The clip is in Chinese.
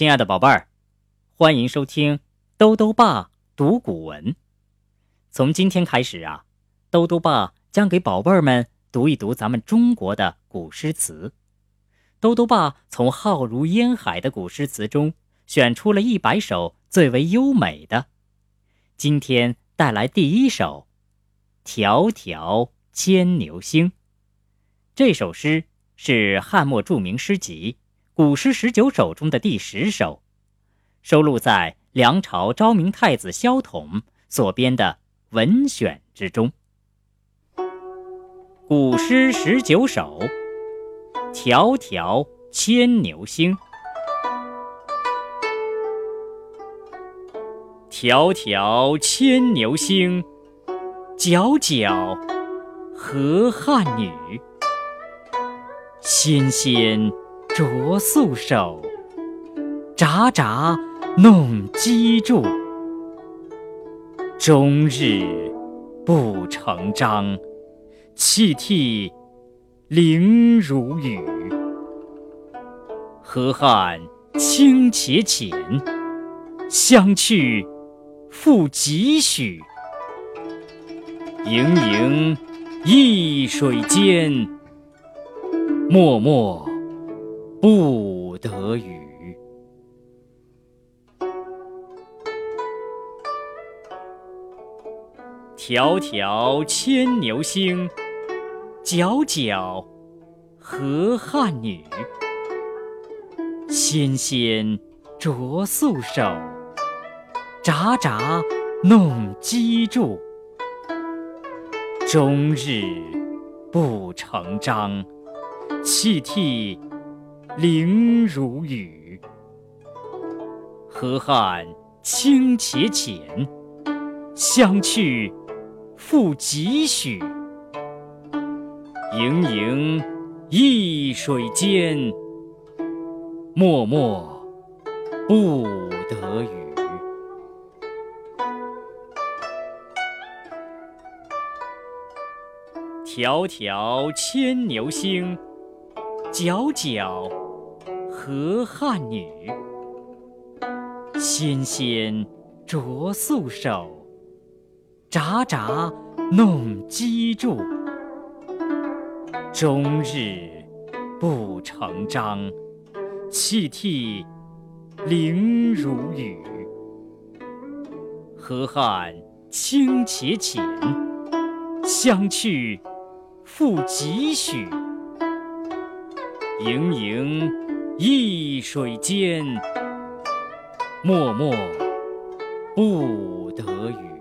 亲爱的宝贝儿，欢迎收听兜兜爸读古文。从今天开始啊，兜兜爸将给宝贝儿们读一读咱们中国的古诗词。兜兜爸从浩如烟海的古诗词中选出了一百首最为优美的，今天带来第一首《迢迢牵牛星》。这首诗是汉末著名诗集。古诗十九首中的第十首，收录在梁朝昭明太子萧统所编的《文选》之中。古诗十九首，《迢迢牵牛星》。迢迢牵牛星，皎皎河汉女。纤纤。着素手，札札弄机杼。终日不成章，泣涕零如雨。河汉清且浅，相去复几许？盈盈一水间，脉脉。不得语。迢迢牵牛星，皎皎河汉女。纤纤擢素手，札札弄机杼。终日不成章，泣涕。零如雨，河汉清且浅，相去复几许？盈盈一水间，脉脉不得语。迢迢牵牛星，皎皎。河汉女，纤纤擢素手，札札弄机杼。终日不成章，泣涕零如雨。河汉清且浅，相去复几许？盈盈。一水间，脉脉不得语。